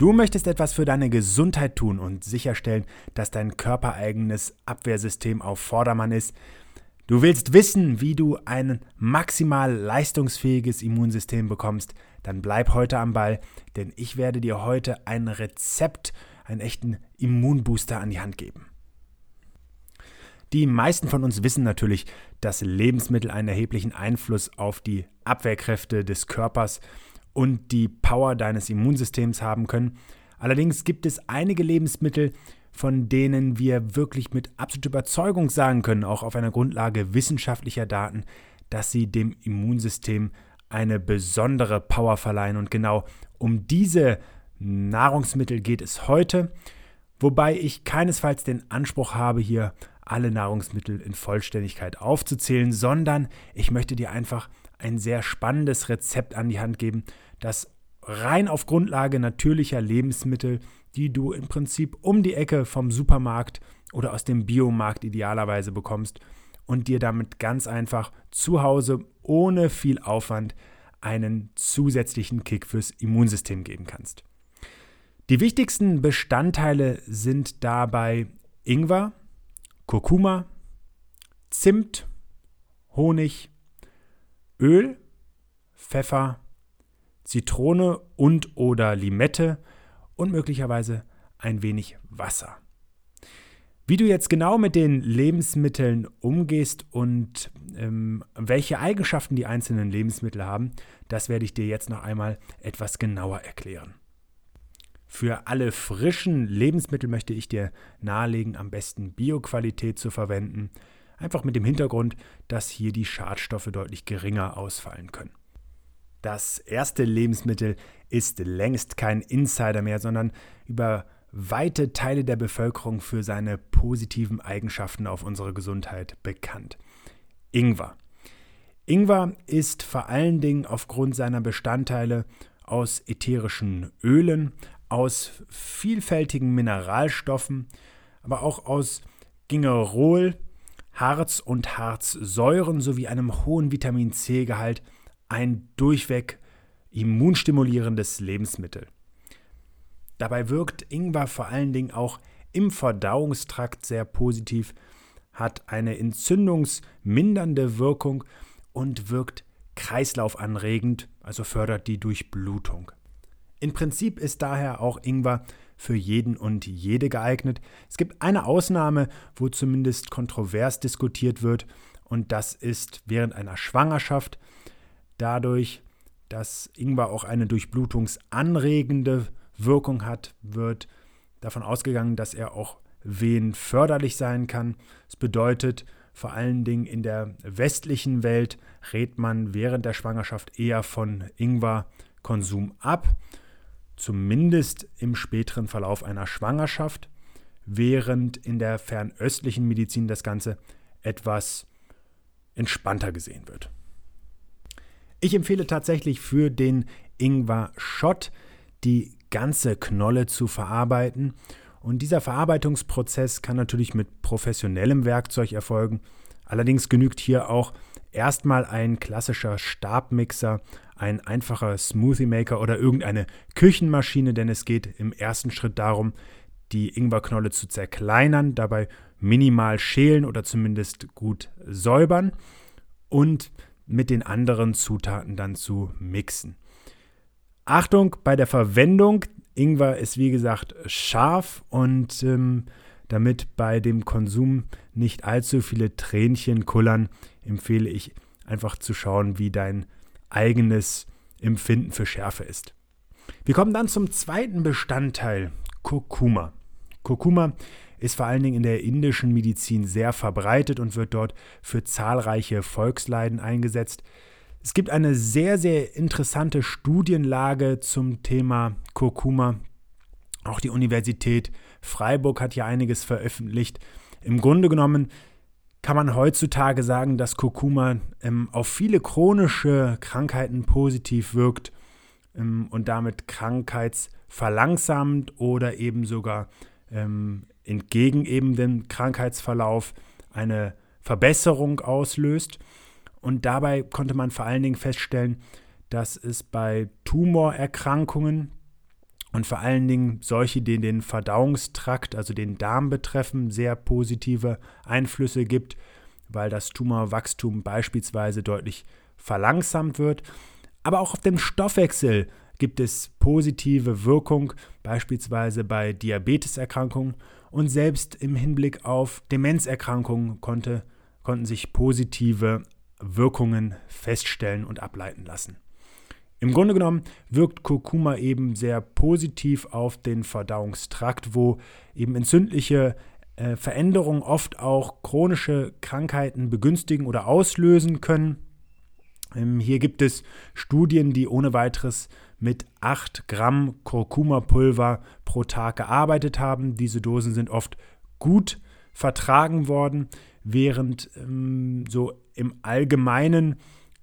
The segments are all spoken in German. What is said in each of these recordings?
Du möchtest etwas für deine Gesundheit tun und sicherstellen, dass dein körpereigenes Abwehrsystem auf Vordermann ist. Du willst wissen, wie du ein maximal leistungsfähiges Immunsystem bekommst, dann bleib heute am Ball, denn ich werde dir heute ein Rezept, einen echten Immunbooster an die Hand geben. Die meisten von uns wissen natürlich, dass Lebensmittel einen erheblichen Einfluss auf die Abwehrkräfte des Körpers haben und die Power deines Immunsystems haben können. Allerdings gibt es einige Lebensmittel, von denen wir wirklich mit absoluter Überzeugung sagen können, auch auf einer Grundlage wissenschaftlicher Daten, dass sie dem Immunsystem eine besondere Power verleihen. Und genau um diese Nahrungsmittel geht es heute, wobei ich keinesfalls den Anspruch habe, hier alle Nahrungsmittel in Vollständigkeit aufzuzählen, sondern ich möchte dir einfach ein sehr spannendes Rezept an die Hand geben, das rein auf Grundlage natürlicher Lebensmittel, die du im Prinzip um die Ecke vom Supermarkt oder aus dem Biomarkt idealerweise bekommst und dir damit ganz einfach zu Hause ohne viel Aufwand einen zusätzlichen Kick fürs Immunsystem geben kannst. Die wichtigsten Bestandteile sind dabei Ingwer, Kurkuma, Zimt, Honig, Öl, Pfeffer, Zitrone und oder Limette und möglicherweise ein wenig Wasser. Wie du jetzt genau mit den Lebensmitteln umgehst und ähm, welche Eigenschaften die einzelnen Lebensmittel haben, das werde ich dir jetzt noch einmal etwas genauer erklären. Für alle frischen Lebensmittel möchte ich dir nahelegen, am besten Bioqualität zu verwenden, einfach mit dem Hintergrund, dass hier die Schadstoffe deutlich geringer ausfallen können. Das erste Lebensmittel ist längst kein Insider mehr, sondern über weite Teile der Bevölkerung für seine positiven Eigenschaften auf unsere Gesundheit bekannt. Ingwer. Ingwer ist vor allen Dingen aufgrund seiner Bestandteile aus ätherischen Ölen, aus vielfältigen Mineralstoffen, aber auch aus Gingerol, Harz und Harzsäuren sowie einem hohen Vitamin C-Gehalt ein durchweg immunstimulierendes Lebensmittel. Dabei wirkt Ingwer vor allen Dingen auch im Verdauungstrakt sehr positiv, hat eine entzündungsmindernde Wirkung und wirkt kreislaufanregend, also fördert die Durchblutung. Im Prinzip ist daher auch Ingwer für jeden und jede geeignet. Es gibt eine Ausnahme, wo zumindest kontrovers diskutiert wird, und das ist während einer Schwangerschaft dadurch, dass Ingwer auch eine durchblutungsanregende Wirkung hat, wird davon ausgegangen, dass er auch wehenförderlich sein kann. Das bedeutet, vor allen Dingen in der westlichen Welt rät man während der Schwangerschaft eher von Ingwerkonsum ab, zumindest im späteren Verlauf einer Schwangerschaft, während in der fernöstlichen Medizin das Ganze etwas entspannter gesehen wird. Ich empfehle tatsächlich für den Ingwer-Shot die ganze Knolle zu verarbeiten. Und dieser Verarbeitungsprozess kann natürlich mit professionellem Werkzeug erfolgen. Allerdings genügt hier auch erstmal ein klassischer Stabmixer, ein einfacher Smoothie Maker oder irgendeine Küchenmaschine, denn es geht im ersten Schritt darum, die Ingwerknolle zu zerkleinern, dabei minimal schälen oder zumindest gut säubern und mit den anderen Zutaten dann zu mixen. Achtung bei der Verwendung. Ingwer ist wie gesagt scharf und ähm, damit bei dem Konsum nicht allzu viele Tränchen kullern, empfehle ich einfach zu schauen, wie dein eigenes Empfinden für Schärfe ist. Wir kommen dann zum zweiten Bestandteil, Kurkuma. Kurkuma ist vor allen Dingen in der indischen Medizin sehr verbreitet und wird dort für zahlreiche Volksleiden eingesetzt. Es gibt eine sehr, sehr interessante Studienlage zum Thema Kurkuma. Auch die Universität Freiburg hat hier einiges veröffentlicht. Im Grunde genommen kann man heutzutage sagen, dass Kurkuma ähm, auf viele chronische Krankheiten positiv wirkt ähm, und damit krankheitsverlangsamt oder eben sogar ähm, entgegen eben dem Krankheitsverlauf eine Verbesserung auslöst. Und dabei konnte man vor allen Dingen feststellen, dass es bei Tumorerkrankungen und vor allen Dingen solche, die den Verdauungstrakt, also den Darm betreffen, sehr positive Einflüsse gibt, weil das Tumorwachstum beispielsweise deutlich verlangsamt wird. Aber auch auf dem Stoffwechsel gibt es positive Wirkung, beispielsweise bei Diabeteserkrankungen und selbst im Hinblick auf Demenzerkrankungen konnte, konnten sich positive Wirkungen feststellen und ableiten lassen. Im Grunde genommen wirkt Kurkuma eben sehr positiv auf den Verdauungstrakt, wo eben entzündliche äh, Veränderungen oft auch chronische Krankheiten begünstigen oder auslösen können. Ähm, hier gibt es Studien, die ohne weiteres mit 8 Gramm Kurkuma-Pulver pro Tag gearbeitet haben. Diese Dosen sind oft gut vertragen worden, während ähm, so im Allgemeinen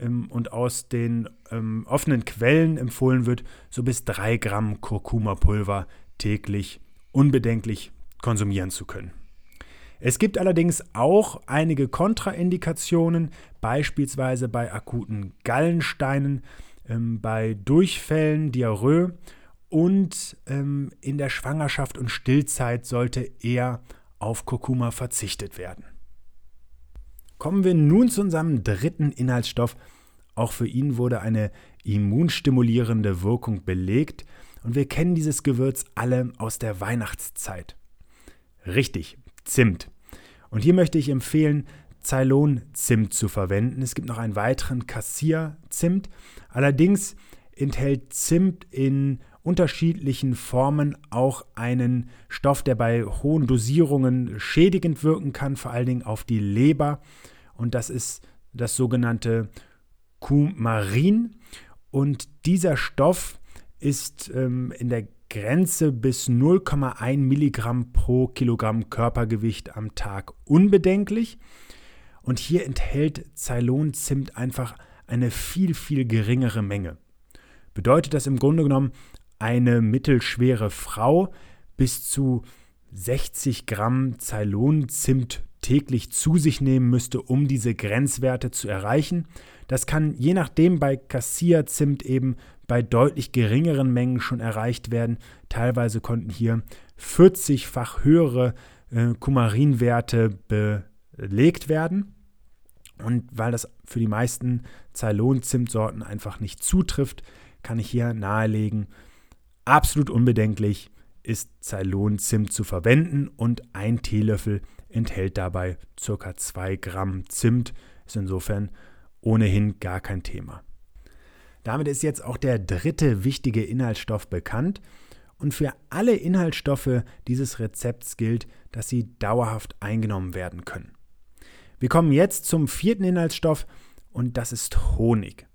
und aus den ähm, offenen Quellen empfohlen wird, so bis 3 Gramm Kurkuma-Pulver täglich unbedenklich konsumieren zu können. Es gibt allerdings auch einige Kontraindikationen, beispielsweise bei akuten Gallensteinen, ähm, bei Durchfällen, Diarrhoe und ähm, in der Schwangerschaft und Stillzeit sollte eher auf Kurkuma verzichtet werden. Kommen wir nun zu unserem dritten Inhaltsstoff. Auch für ihn wurde eine immunstimulierende Wirkung belegt und wir kennen dieses Gewürz alle aus der Weihnachtszeit. Richtig, Zimt. Und hier möchte ich empfehlen, Ceylon-Zimt zu verwenden. Es gibt noch einen weiteren Kassier-Zimt. Allerdings enthält Zimt in unterschiedlichen Formen auch einen Stoff, der bei hohen Dosierungen schädigend wirken kann, vor allen Dingen auf die Leber. Und das ist das sogenannte Cumarin. Und dieser Stoff ist ähm, in der Grenze bis 0,1 Milligramm pro Kilogramm Körpergewicht am Tag unbedenklich. Und hier enthält Ceylon-Zimt einfach eine viel, viel geringere Menge. Bedeutet das im Grunde genommen, eine mittelschwere Frau bis zu 60 Gramm Ceylon-Zimt täglich zu sich nehmen müsste, um diese Grenzwerte zu erreichen. Das kann je nachdem bei Cassia-Zimt eben bei deutlich geringeren Mengen schon erreicht werden. Teilweise konnten hier 40-fach höhere äh, Kumarinwerte belegt werden. Und weil das für die meisten Ceylon-Zimtsorten einfach nicht zutrifft, kann ich hier nahelegen, Absolut unbedenklich ist Ceylon-Zimt zu verwenden und ein Teelöffel enthält dabei ca. 2 Gramm Zimt. Ist insofern ohnehin gar kein Thema. Damit ist jetzt auch der dritte wichtige Inhaltsstoff bekannt. Und für alle Inhaltsstoffe dieses Rezepts gilt, dass sie dauerhaft eingenommen werden können. Wir kommen jetzt zum vierten Inhaltsstoff und das ist Honig.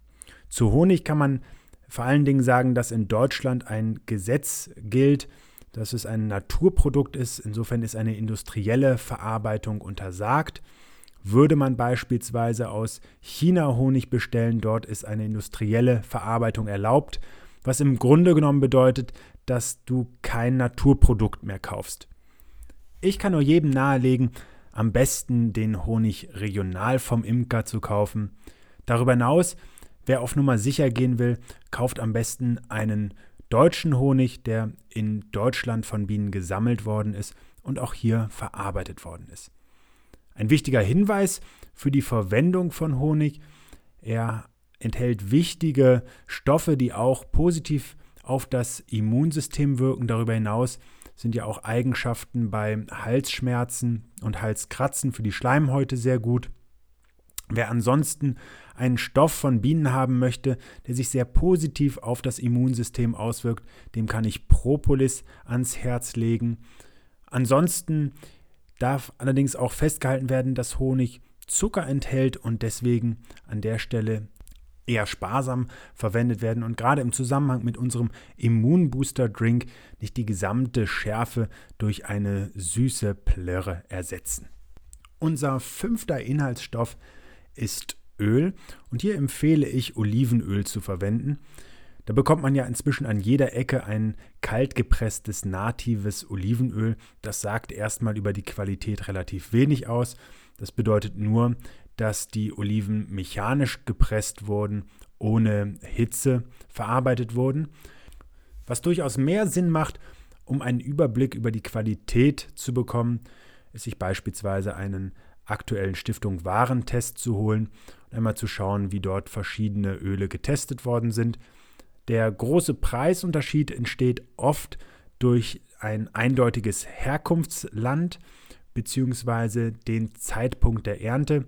Zu Honig kann man vor allen Dingen sagen, dass in Deutschland ein Gesetz gilt, dass es ein Naturprodukt ist. Insofern ist eine industrielle Verarbeitung untersagt. Würde man beispielsweise aus China Honig bestellen, dort ist eine industrielle Verarbeitung erlaubt, was im Grunde genommen bedeutet, dass du kein Naturprodukt mehr kaufst. Ich kann nur jedem nahelegen, am besten den Honig regional vom Imker zu kaufen. Darüber hinaus Wer auf Nummer sicher gehen will, kauft am besten einen deutschen Honig, der in Deutschland von Bienen gesammelt worden ist und auch hier verarbeitet worden ist. Ein wichtiger Hinweis für die Verwendung von Honig, er enthält wichtige Stoffe, die auch positiv auf das Immunsystem wirken. Darüber hinaus sind ja auch Eigenschaften bei Halsschmerzen und Halskratzen für die Schleimhäute sehr gut. Wer ansonsten einen Stoff von Bienen haben möchte, der sich sehr positiv auf das Immunsystem auswirkt, dem kann ich Propolis ans Herz legen. Ansonsten darf allerdings auch festgehalten werden, dass Honig Zucker enthält und deswegen an der Stelle eher sparsam verwendet werden und gerade im Zusammenhang mit unserem Immunbooster-Drink nicht die gesamte Schärfe durch eine süße Plörre ersetzen. Unser fünfter Inhaltsstoff ist Öl und hier empfehle ich Olivenöl zu verwenden. Da bekommt man ja inzwischen an jeder Ecke ein kaltgepresstes natives Olivenöl. Das sagt erstmal über die Qualität relativ wenig aus. Das bedeutet nur, dass die Oliven mechanisch gepresst wurden, ohne Hitze verarbeitet wurden. Was durchaus mehr Sinn macht, um einen Überblick über die Qualität zu bekommen, ist sich beispielsweise einen aktuellen Stiftung Warentest zu holen und einmal zu schauen, wie dort verschiedene Öle getestet worden sind. Der große Preisunterschied entsteht oft durch ein eindeutiges Herkunftsland bzw. den Zeitpunkt der Ernte.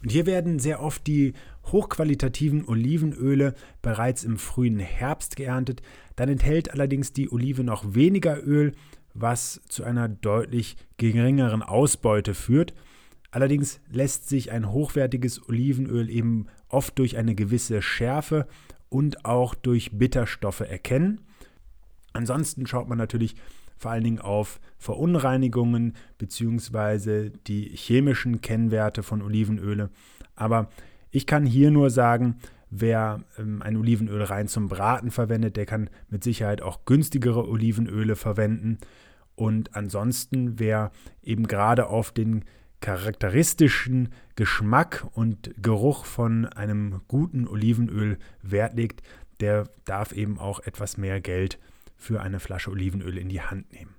Und hier werden sehr oft die hochqualitativen Olivenöle bereits im frühen Herbst geerntet. Dann enthält allerdings die Olive noch weniger Öl, was zu einer deutlich geringeren Ausbeute führt. Allerdings lässt sich ein hochwertiges Olivenöl eben oft durch eine gewisse Schärfe und auch durch Bitterstoffe erkennen. Ansonsten schaut man natürlich vor allen Dingen auf Verunreinigungen bzw. die chemischen Kennwerte von Olivenöle. Aber ich kann hier nur sagen, wer ähm, ein Olivenöl rein zum Braten verwendet, der kann mit Sicherheit auch günstigere Olivenöle verwenden. Und ansonsten, wer eben gerade auf den charakteristischen Geschmack und Geruch von einem guten Olivenöl Wert legt, der darf eben auch etwas mehr Geld für eine Flasche Olivenöl in die Hand nehmen.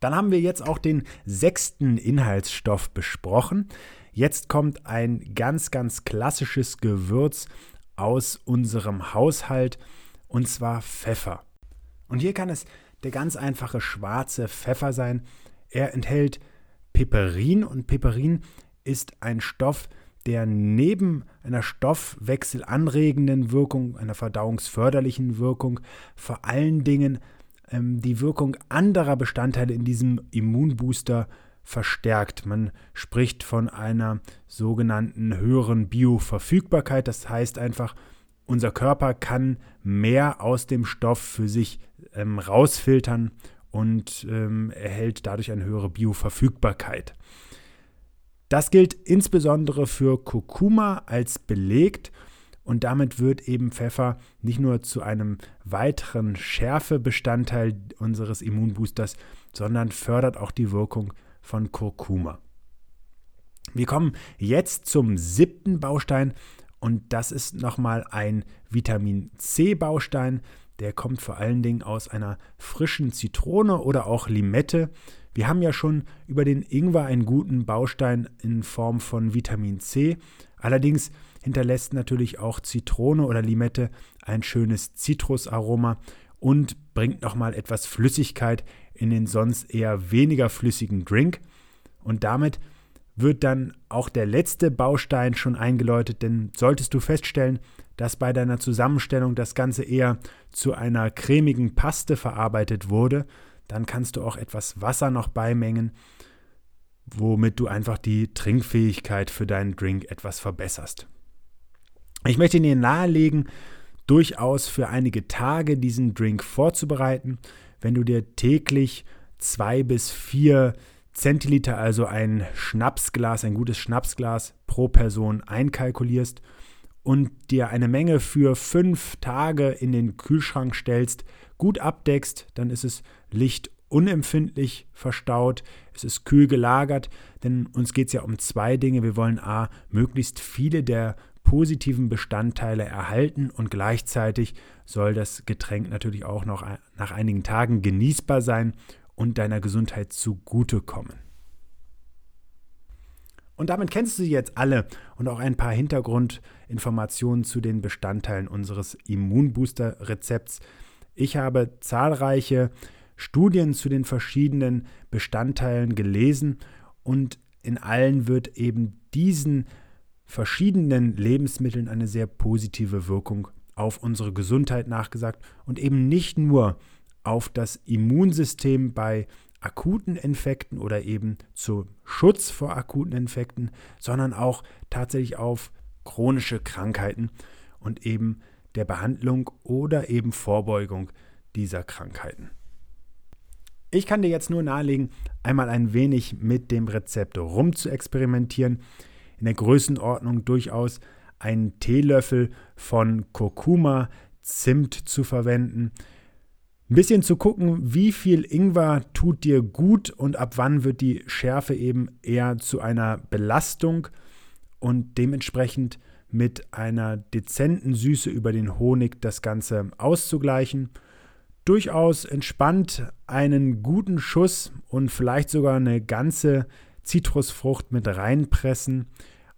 Dann haben wir jetzt auch den sechsten Inhaltsstoff besprochen. Jetzt kommt ein ganz, ganz klassisches Gewürz aus unserem Haushalt und zwar Pfeffer. Und hier kann es der ganz einfache schwarze Pfeffer sein. Er enthält Piperin und Piperin ist ein Stoff, der neben einer stoffwechselanregenden Wirkung, einer verdauungsförderlichen Wirkung, vor allen Dingen ähm, die Wirkung anderer Bestandteile in diesem Immunbooster verstärkt. Man spricht von einer sogenannten höheren Bioverfügbarkeit. Das heißt einfach, unser Körper kann mehr aus dem Stoff für sich ähm, rausfiltern und ähm, erhält dadurch eine höhere Bioverfügbarkeit. Das gilt insbesondere für Kurkuma als belegt und damit wird eben Pfeffer nicht nur zu einem weiteren Schärfebestandteil unseres Immunboosters, sondern fördert auch die Wirkung von Kurkuma. Wir kommen jetzt zum siebten Baustein und das ist nochmal ein Vitamin C Baustein. Der kommt vor allen Dingen aus einer frischen Zitrone oder auch Limette. Wir haben ja schon über den Ingwer einen guten Baustein in Form von Vitamin C. Allerdings hinterlässt natürlich auch Zitrone oder Limette ein schönes Zitrusaroma und bringt nochmal etwas Flüssigkeit in den sonst eher weniger flüssigen Drink. Und damit wird dann auch der letzte Baustein schon eingeläutet, denn solltest du feststellen, dass bei deiner Zusammenstellung das Ganze eher zu einer cremigen Paste verarbeitet wurde, dann kannst du auch etwas Wasser noch beimengen, womit du einfach die Trinkfähigkeit für deinen Drink etwas verbesserst. Ich möchte dir nahelegen, durchaus für einige Tage diesen Drink vorzubereiten, wenn du dir täglich zwei bis vier Zentiliter, also ein Schnapsglas, ein gutes Schnapsglas pro Person einkalkulierst und dir eine Menge für fünf Tage in den Kühlschrank stellst, gut abdeckst, dann ist es lichtunempfindlich verstaut, es ist kühl gelagert, denn uns geht es ja um zwei Dinge. Wir wollen a, möglichst viele der positiven Bestandteile erhalten und gleichzeitig soll das Getränk natürlich auch noch nach einigen Tagen genießbar sein und deiner Gesundheit zugutekommen. Und damit kennst du sie jetzt alle und auch ein paar Hintergrundinformationen zu den Bestandteilen unseres Immunbooster-Rezepts. Ich habe zahlreiche Studien zu den verschiedenen Bestandteilen gelesen und in allen wird eben diesen verschiedenen Lebensmitteln eine sehr positive Wirkung auf unsere Gesundheit nachgesagt und eben nicht nur auf das Immunsystem bei akuten Infekten oder eben zum Schutz vor akuten Infekten, sondern auch tatsächlich auf chronische Krankheiten und eben der Behandlung oder eben Vorbeugung dieser Krankheiten. Ich kann dir jetzt nur nahelegen, einmal ein wenig mit dem Rezept rum zu experimentieren. In der Größenordnung durchaus einen Teelöffel von Kurkuma, Zimt zu verwenden. Ein bisschen zu gucken, wie viel Ingwer tut dir gut und ab wann wird die Schärfe eben eher zu einer Belastung und dementsprechend mit einer dezenten Süße über den Honig das Ganze auszugleichen durchaus entspannt einen guten Schuss und vielleicht sogar eine ganze Zitrusfrucht mit reinpressen.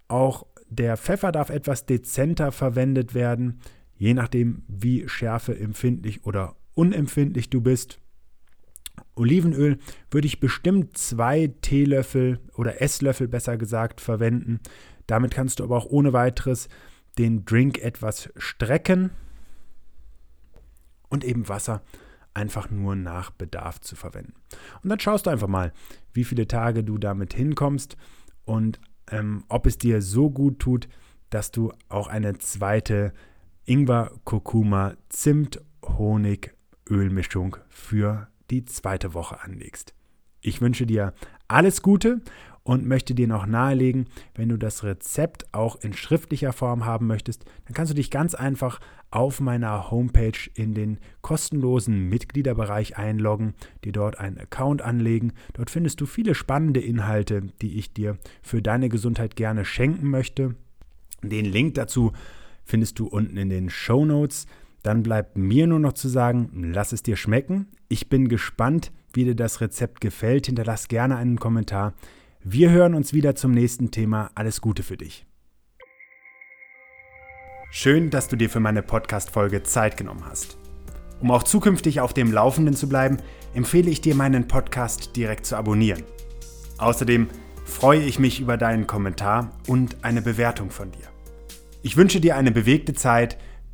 Auch der Pfeffer darf etwas dezenter verwendet werden, je nachdem, wie schärfeempfindlich oder unempfindlich du bist. Olivenöl würde ich bestimmt zwei Teelöffel oder Esslöffel besser gesagt verwenden. Damit kannst du aber auch ohne weiteres den Drink etwas strecken und eben Wasser einfach nur nach Bedarf zu verwenden. Und dann schaust du einfach mal, wie viele Tage du damit hinkommst und ähm, ob es dir so gut tut, dass du auch eine zweite Ingwer, Kurkuma, Zimt, Honig, Ölmischung für die zweite Woche anlegst. Ich wünsche dir alles Gute und möchte dir noch nahelegen, wenn du das Rezept auch in schriftlicher Form haben möchtest, dann kannst du dich ganz einfach auf meiner Homepage in den kostenlosen Mitgliederbereich einloggen, dir dort einen Account anlegen. Dort findest du viele spannende Inhalte, die ich dir für deine Gesundheit gerne schenken möchte. Den Link dazu findest du unten in den Show Notes. Dann bleibt mir nur noch zu sagen, lass es dir schmecken. Ich bin gespannt, wie dir das Rezept gefällt. Hinterlass gerne einen Kommentar. Wir hören uns wieder zum nächsten Thema. Alles Gute für dich. Schön, dass du dir für meine Podcast-Folge Zeit genommen hast. Um auch zukünftig auf dem Laufenden zu bleiben, empfehle ich dir, meinen Podcast direkt zu abonnieren. Außerdem freue ich mich über deinen Kommentar und eine Bewertung von dir. Ich wünsche dir eine bewegte Zeit.